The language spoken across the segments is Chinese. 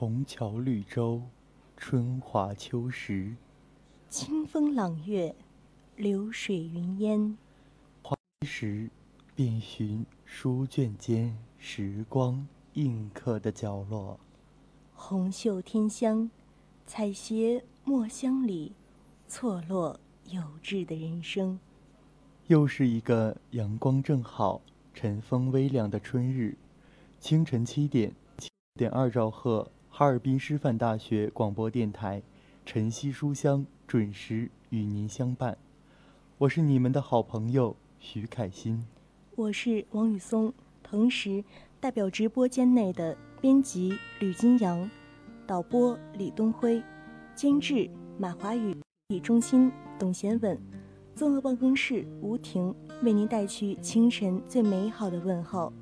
红桥绿洲，春华秋实；清风朗月，流水云烟。花时，遍寻书卷间时光印刻的角落。红袖添香，采撷墨香里错落有致的人生。又是一个阳光正好、晨风微凉的春日，清晨七点，七点二兆赫。哈尔滨师范大学广播电台，晨曦书香准时与您相伴。我是你们的好朋友徐凯欣，我是王雨松，同时代表直播间内的编辑吕金阳、导播李东辉、监制马华宇、李中心董贤稳、综合办公室吴婷，为您带去清晨最美好的问候。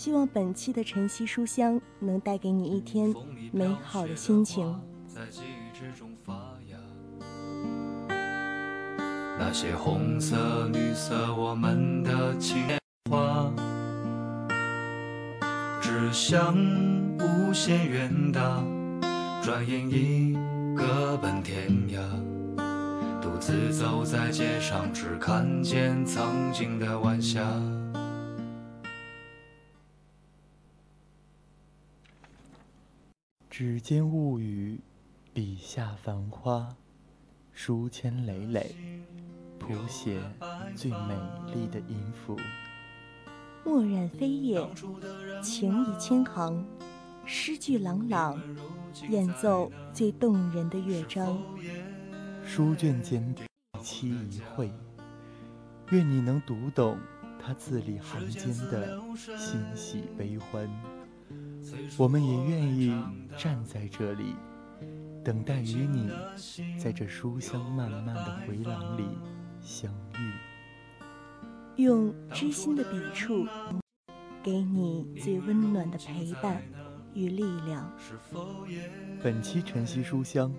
希望本期的晨曦书香能带给你一天美好的心情。在记忆之中发芽，那些红色、绿色，我们的情话，只想无限远大，转眼已各奔天涯。独自走在街上，只看见曾经的晚霞。指尖物语，笔下繁花，书签累累，谱写最美丽的音符。墨染飞叶，情意千行，诗句朗朗，演奏最动人的乐章。书卷间一期一会，愿你能读懂他字里行间的欣喜悲欢。我们也愿意站在这里，等待与你在这书香漫漫的回廊里相遇，用知心的笔触，给你最温暖的陪伴与力量。本期晨曦书香，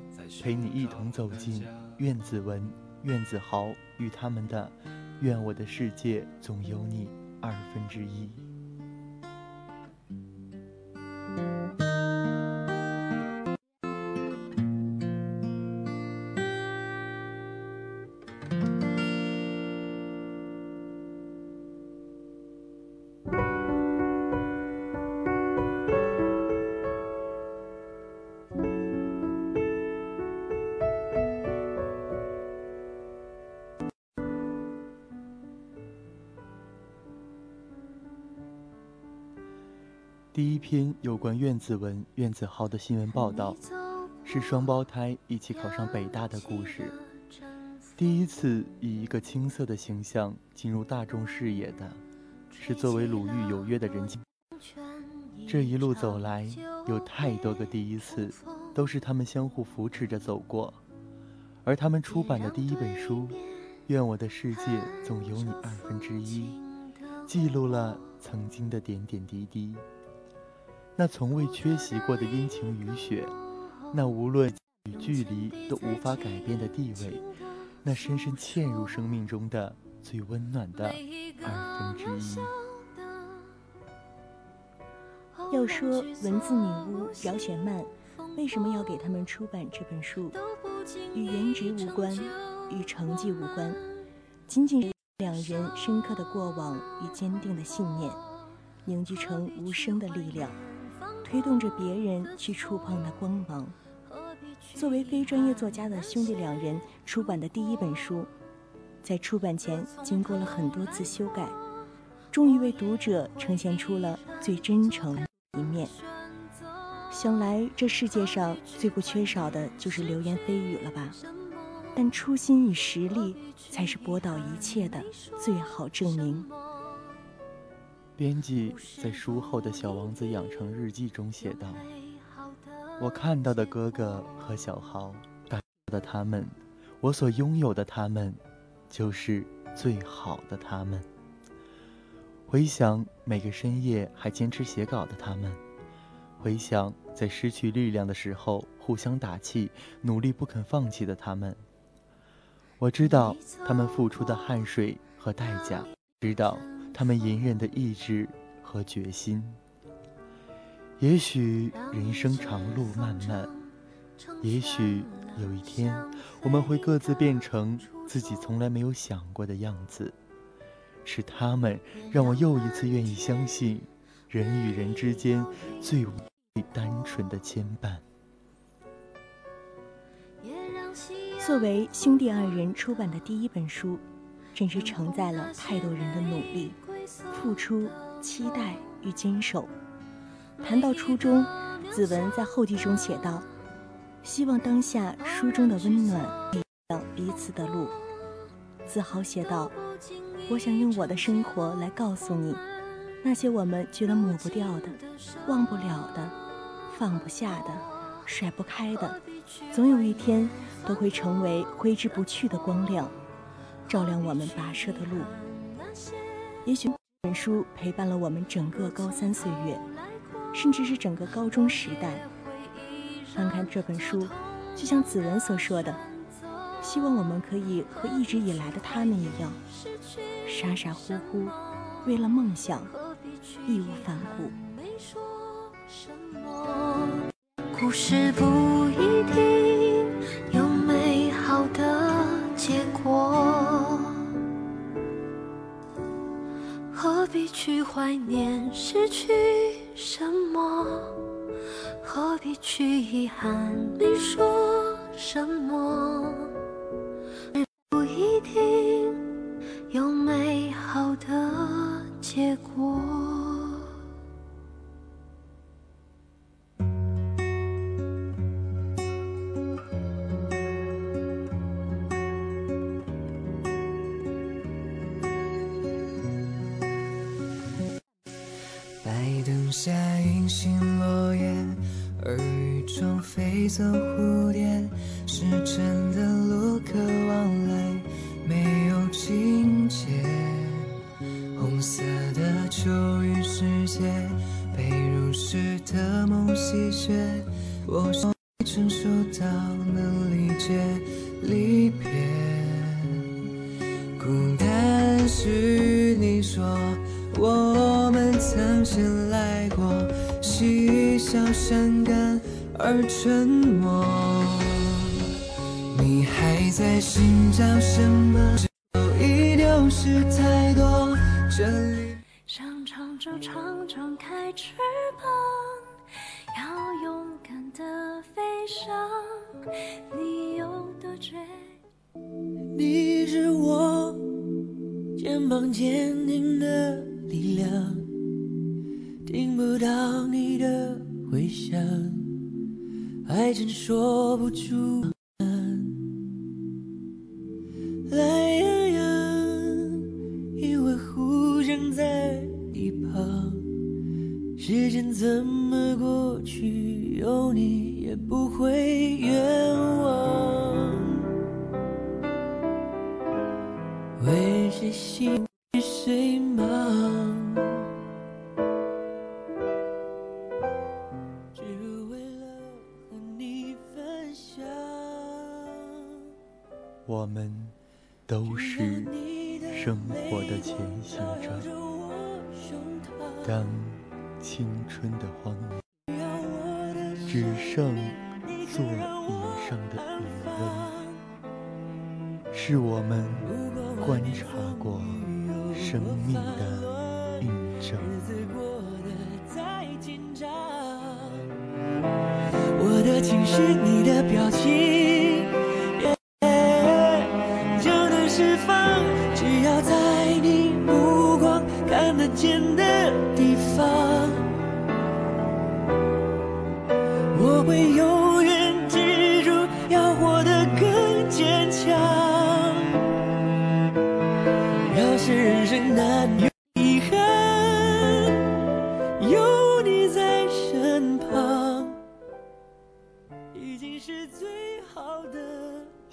陪你一同走进苑子文、苑子豪与他们的《愿我的世界总有你二分之一》。第一篇有关苑子文、苑子豪的新闻报道，是双胞胎一起考上北大的故事。第一次以一个青涩的形象进入大众视野的，是作为鲁豫有约的人气。这一路走来，有太多个第一次，都是他们相互扶持着走过。而他们出版的第一本书《愿我的世界总有你二分之一》，记录了曾经的点点滴滴。那从未缺席过的阴晴雨雪，那无论与距离都无法改变的地位，那深深嵌入生命中的最温暖的二分之一。要说文字女巫饶雪漫为什么要给他们出版这本书，与颜值无关，与成绩无关，仅仅是两人深刻的过往与坚定的信念，凝聚成无声的力量，推动着别人去触碰那光芒。作为非专业作家的兄弟两人出版的第一本书，在出版前经过了很多次修改，终于为读者呈现出了最真诚一面。想来这世界上最不缺少的就是流言蜚语了吧？但初心与实力才是驳倒一切的最好证明。编辑在书后的《小王子养成日记》中写道。我看到的哥哥和小豪，大的他们，我所拥有的他们，就是最好的他们。回想每个深夜还坚持写稿的他们，回想在失去力量的时候互相打气、努力不肯放弃的他们，我知道他们付出的汗水和代价，知道他们隐忍的意志和决心。也许人生长路漫漫，也许有一天我们会各自变成自己从来没有想过的样子。是他们让我又一次愿意相信，人与人之间最单纯的牵绊。作为兄弟二人出版的第一本书，真是承载了太多人的努力、付出、期待与坚守。谈到初衷，子文在后记中写道：“希望当下书中的温暖，亮彼此的路。”子豪写道：“我想用我的生活来告诉你，那些我们觉得抹不掉的、忘不了的、放不下的、甩不开的，总有一天都会成为挥之不去的光亮，照亮我们跋涉的路。也许本书陪伴了我们整个高三岁月。”甚至是整个高中时代。翻看这本书，就像子文所说的，希望我们可以和一直以来的他们一样，傻傻乎乎，为了梦想，义无反顾。故事不一定去怀念失去？什么？何必去遗憾？没说什么？蝴蝶，是真的路客往来，没有情节。红色的秋雨世界，被如诗的梦戏谑，我上。你有多倔？你是我肩膀坚定的。力量听不到你的回响，还真说不出。是我们观察过生命的印证。我的情是你的表情，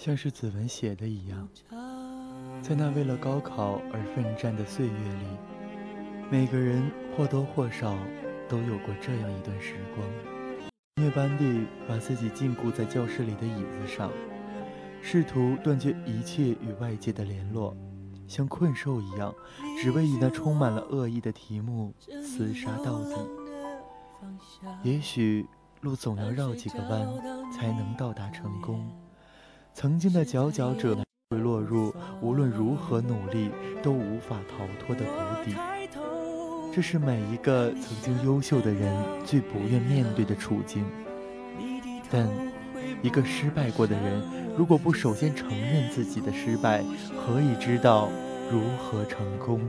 像是子文写的一样，在那为了高考而奋战的岁月里，每个人或多或少都有过这样一段时光。音乐班里把自己禁锢在教室里的椅子上，试图断绝一切与外界的联络，像困兽一样，只为以那充满了恶意的题目厮杀到底。也许路总要绕几个弯，才能到达成功。曾经的佼佼者会落入无论如何努力都无法逃脱的谷底。这是每一个曾经优秀的人最不愿面对的处境。但一个失败过的人，如果不首先承认自己的失败，何以知道如何成功？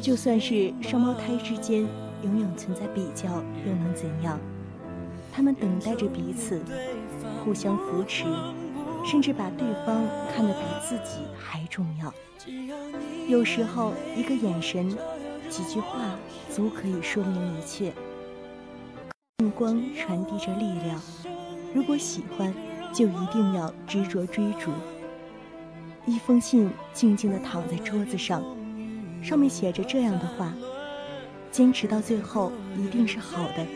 就算是双胞胎之间永远存在比较，又能怎样？他们等待着彼此，互相扶持，甚至把对方看得比自己还重要。有时候，一个眼神，几句话，足可以说明一切。目光传递着力量，如果喜欢，就一定要执着追逐。一封信静静地躺在桌子上，上面写着这样的话：坚持到最后一定是好的。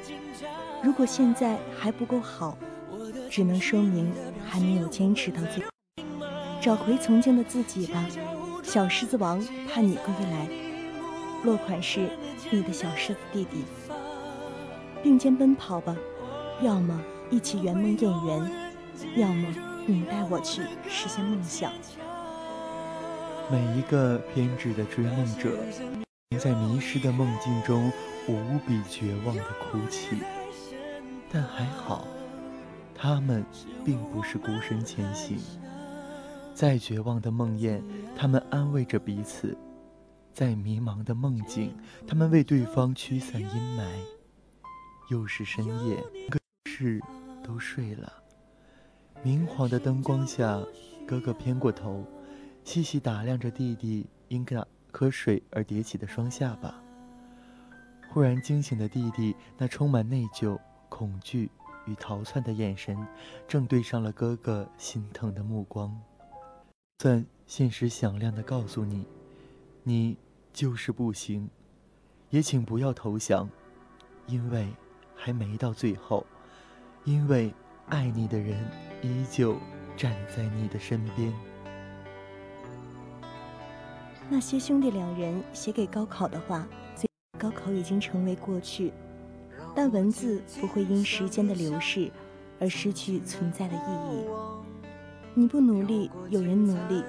如果现在还不够好，只能说明还没有坚持到最后。找回曾经的自己吧，小狮子王盼你归来。落款是你的小狮子弟弟。并肩奔跑吧，要么一起圆梦演员，要么你带我去实现梦想。每一个偏执的追梦者，在迷失的梦境中无比绝望的哭泣，但还好，他们并不是孤身前行。再绝望的梦魇，他们安慰着彼此；再迷茫的梦境，他们为对方驱散阴霾。又是深夜，各室都睡了。明晃的灯光下，哥哥偏过头，细细打量着弟弟因那喝水而叠起的双下巴。忽然惊醒的弟弟，那充满内疚、恐惧与逃窜的眼神，正对上了哥哥心疼的目光。算现实响亮的告诉你，你就是不行，也请不要投降，因为。还没到最后，因为爱你的人依旧站在你的身边。那些兄弟两人写给高考的话，最高考已经成为过去，但文字不会因时间的流逝而失去存在的意义。你不努力，有人努力；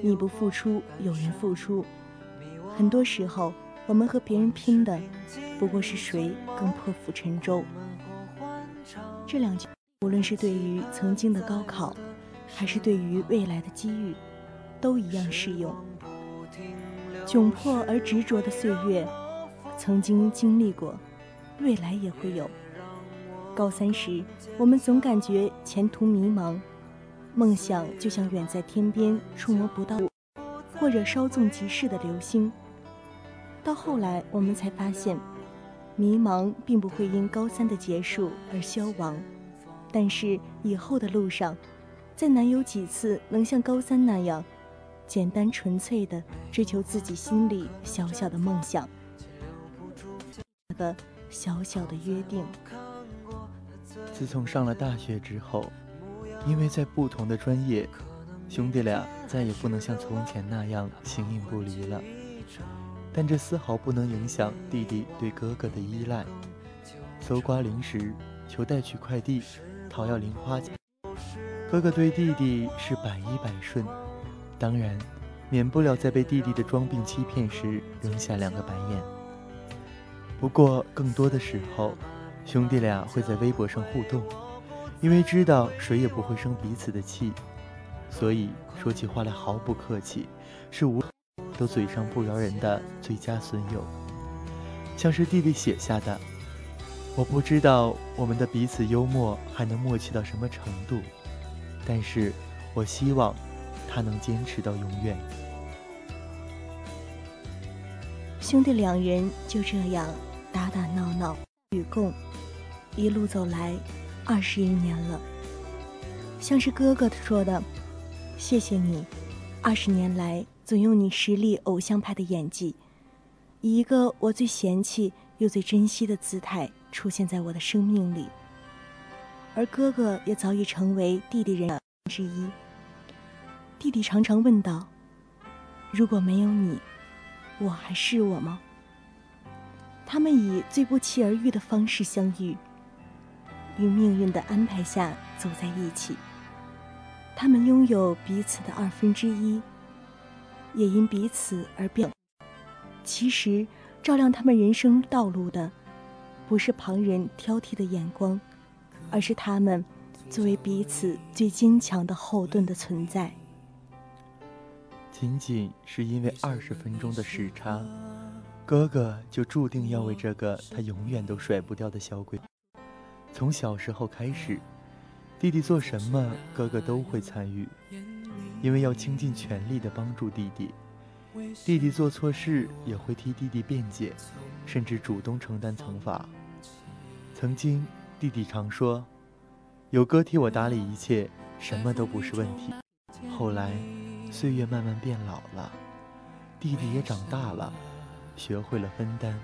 你不付出，有人付出。很多时候。我们和别人拼的，不过是谁更破釜沉舟。这两句，无论是对于曾经的高考，还是对于未来的机遇，都一样适用。窘迫而执着的岁月，曾经经历过，未来也会有。高三时，我们总感觉前途迷茫，梦想就像远在天边、触摸不到。或者稍纵即逝的流星。到后来，我们才发现，迷茫并不会因高三的结束而消亡，但是以后的路上，再难有几次能像高三那样，简单纯粹的追求自己心里小小的梦想的小小的约定。自从上了大学之后，因为在不同的专业，兄弟俩再也不能像从前那样形影不离了。但这丝毫不能影响弟弟对哥哥的依赖。搜刮零食，求带取快递，讨要零花钱，哥哥对弟弟是百依百顺。当然，免不了在被弟弟的装病欺骗时扔下两个白眼。不过，更多的时候，兄弟俩会在微博上互动，因为知道谁也不会生彼此的气，所以说起话来毫不客气，是无。都嘴上不饶人的最佳损友，像是弟弟写下的：“我不知道我们的彼此幽默还能默契到什么程度，但是我希望他能坚持到永远。”兄弟两人就这样打打闹闹与共，一路走来二十一年了。像是哥哥说的：“谢谢你，二十年来。”总用你实力偶像派的演技，以一个我最嫌弃又最珍惜的姿态出现在我的生命里。而哥哥也早已成为弟弟人之一。弟弟常常问道：“如果没有你，我还是我吗？”他们以最不期而遇的方式相遇，于命运的安排下走在一起。他们拥有彼此的二分之一。也因彼此而变。其实，照亮他们人生道路的，不是旁人挑剔的眼光，而是他们作为彼此最坚强的后盾的存在。仅仅是因为二十分钟的时差，哥哥就注定要为这个他永远都甩不掉的小鬼。从小时候开始，弟弟做什么，哥哥都会参与。因为要倾尽全力地帮助弟弟，弟弟做错事也会替弟弟辩解，甚至主动承担惩罚。曾经，弟弟常说：“有哥替我打理一切，什么都不是问题。”后来，岁月慢慢变老了，弟弟也长大了，学会了分担，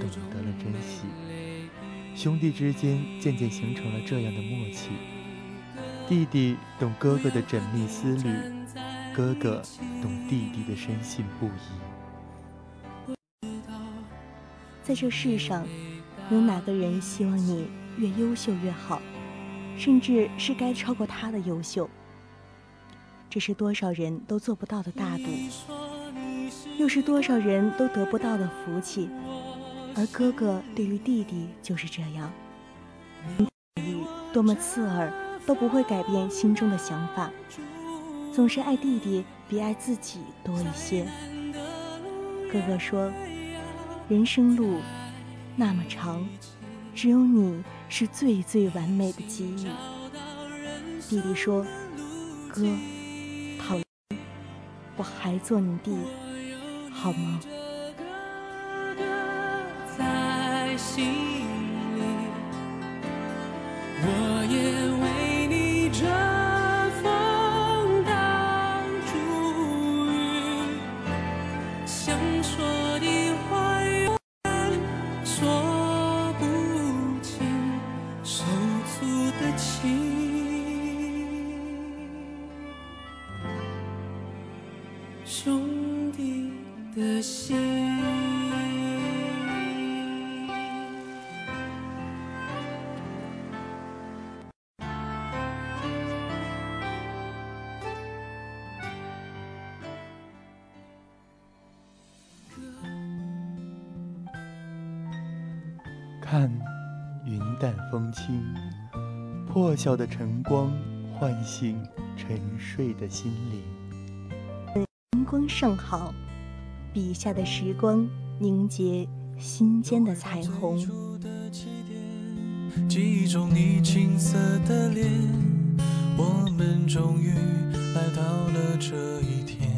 懂得了珍惜，兄弟之间渐渐形成了这样的默契。弟弟懂哥哥的缜密思虑，哥哥懂弟弟的深信不疑。在这世上，有哪个人希望你越优秀越好，甚至是该超过他的优秀？这是多少人都做不到的大度，又是多少人都得不到的福气。而哥哥对于弟弟就是这样，多么刺耳！都不会改变心中的想法，总是爱弟弟比爱自己多一些。哥哥说：“人生路那么长，只有你是最最完美的给予。”弟弟说：“哥，我还做你弟，好吗？”看，云淡风轻，破晓的晨光唤醒沉睡的心灵。晨光尚好，笔下的时光凝结心间的彩虹。记忆中你青涩的脸，我们终于来到了这一天。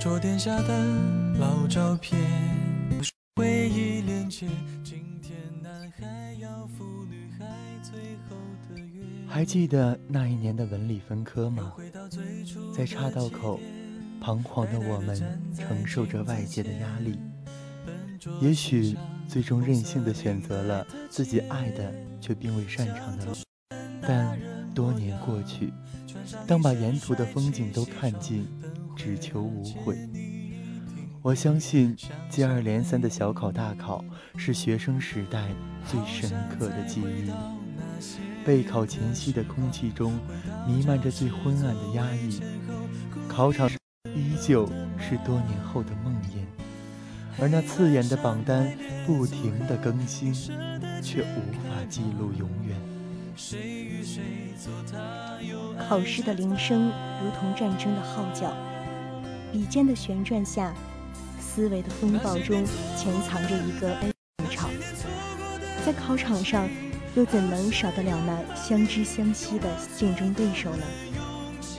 桌垫下的老照片，回忆今天男孩要赴女孩最后的约。还记得那一年的文理分科吗？在岔道口，彷徨的我们承受着外界的压力，也许最终任性的选择了自己爱的却并未擅长的路。但多年过去，当把沿途的风景都看尽，只求无悔。我相信，接二连三的小考大考是学生时代最深刻的记忆。备考前夕的空气中弥漫着最昏暗的压抑，考场依旧是多年后的梦魇，而那刺眼的榜单不停的更新，却无法记录永远。考试的铃声如同战争的号角，笔尖的旋转下，思维的风暴中潜藏着一个悲场。在考场上，又怎能少得了那相知相惜的竞争对手呢？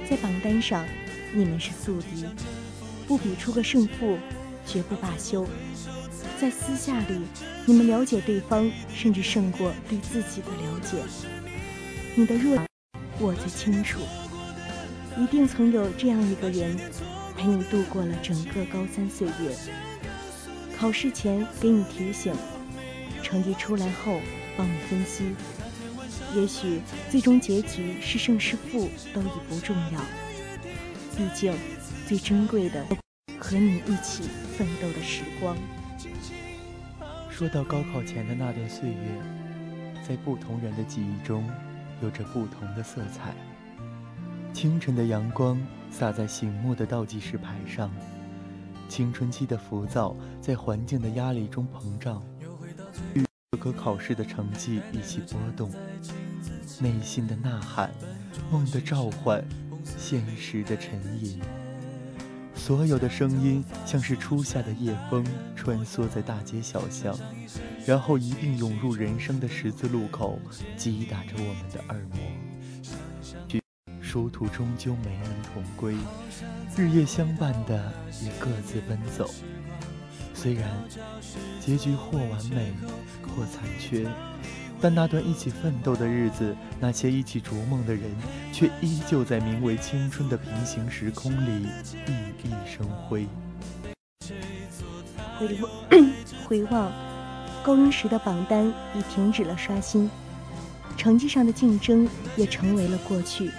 在榜单上，你们是宿敌，不比出个胜负，绝不罢休。在私下里，你们了解对方，甚至胜过对自己的了解。你的弱，我最清楚。一定曾有这样一个人，陪你度过了整个高三岁月。考试前给你提醒，成绩出来后帮你分析。也许最终结局是胜是负都已不重要，毕竟最珍贵的和你一起奋斗的时光。说到高考前的那段岁月，在不同人的记忆中。有着不同的色彩。清晨的阳光洒在醒目的倒计时牌上，青春期的浮躁在环境的压力中膨胀，与各科考试的成绩一起波动，内心的呐喊，梦的召唤，现实的沉吟。所有的声音像是初夏的夜风，穿梭在大街小巷，然后一并涌入人生的十字路口，击打着我们的耳膜。殊途终究没能同归，日夜相伴的也各自奔走。虽然结局或完美，或残缺。但那段一起奋斗的日子，那些一起逐梦的人，却依旧在名为青春的平行时空里熠熠生辉。回望，回望，高中时的榜单已停止了刷新，成绩上的竞争也成为了过去。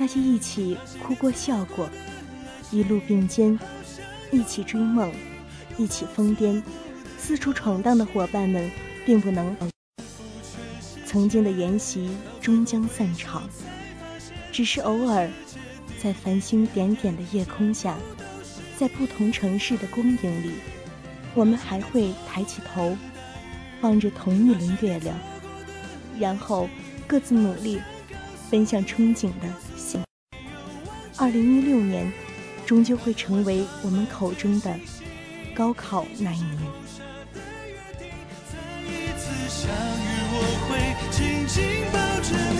那些一起哭过、笑过，一路并肩，一起追梦，一起疯癫，四处闯荡的伙伴们，并不能。曾经的筵席终将散场，只是偶尔，在繁星点点的夜空下，在不同城市的光影里，我们还会抬起头，望着同一轮月亮，然后各自努力，奔向憧憬的。二零一六年，终究会成为我们口中的高考那一年。紧紧抱着你，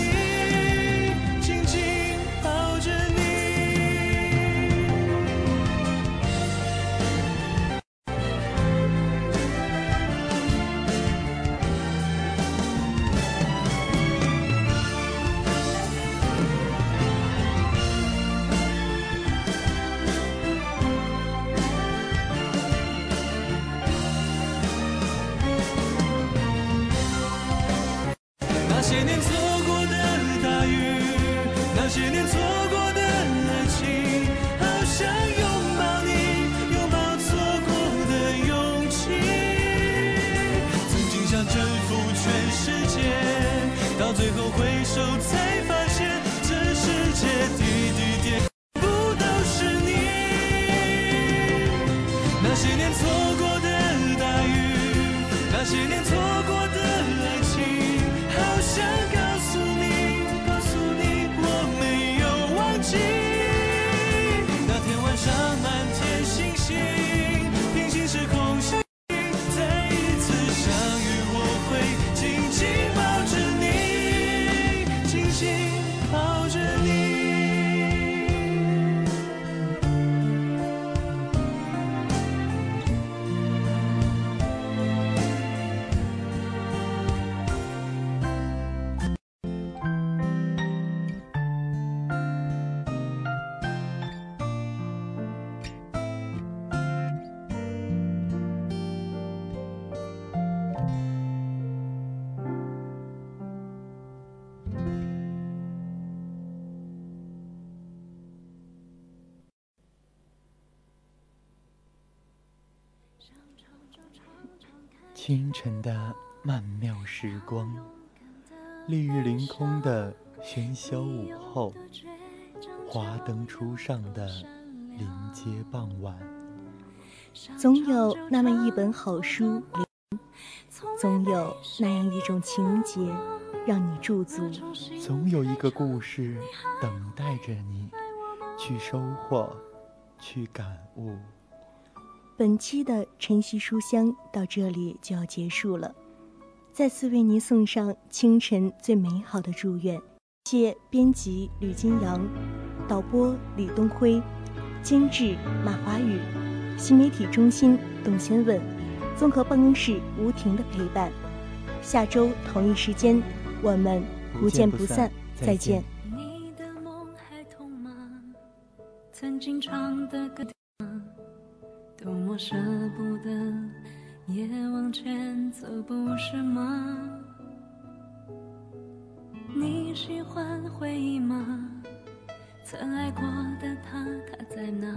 抱着。清晨的曼妙时光，丽日凌空的喧嚣午后，华灯初上的临街傍晚，总有那么一本好书，总有那样一种情节让你驻足，总有一个故事等待着你去收获，去感悟。本期的晨曦书香到这里就要结束了，再次为您送上清晨最美好的祝愿。谢编辑吕金阳，导播李东辉，监制马华宇，新媒体中心董先问，综合办公室吴婷的陪伴。下周同一时间，我们不见不散，再见。你的梦还痛吗？曾经唱的歌。多么舍不得，也往前走，不是吗？你喜欢回忆吗？曾爱过的他，他在哪？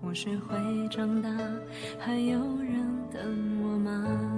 我学会长大，还有人等我吗？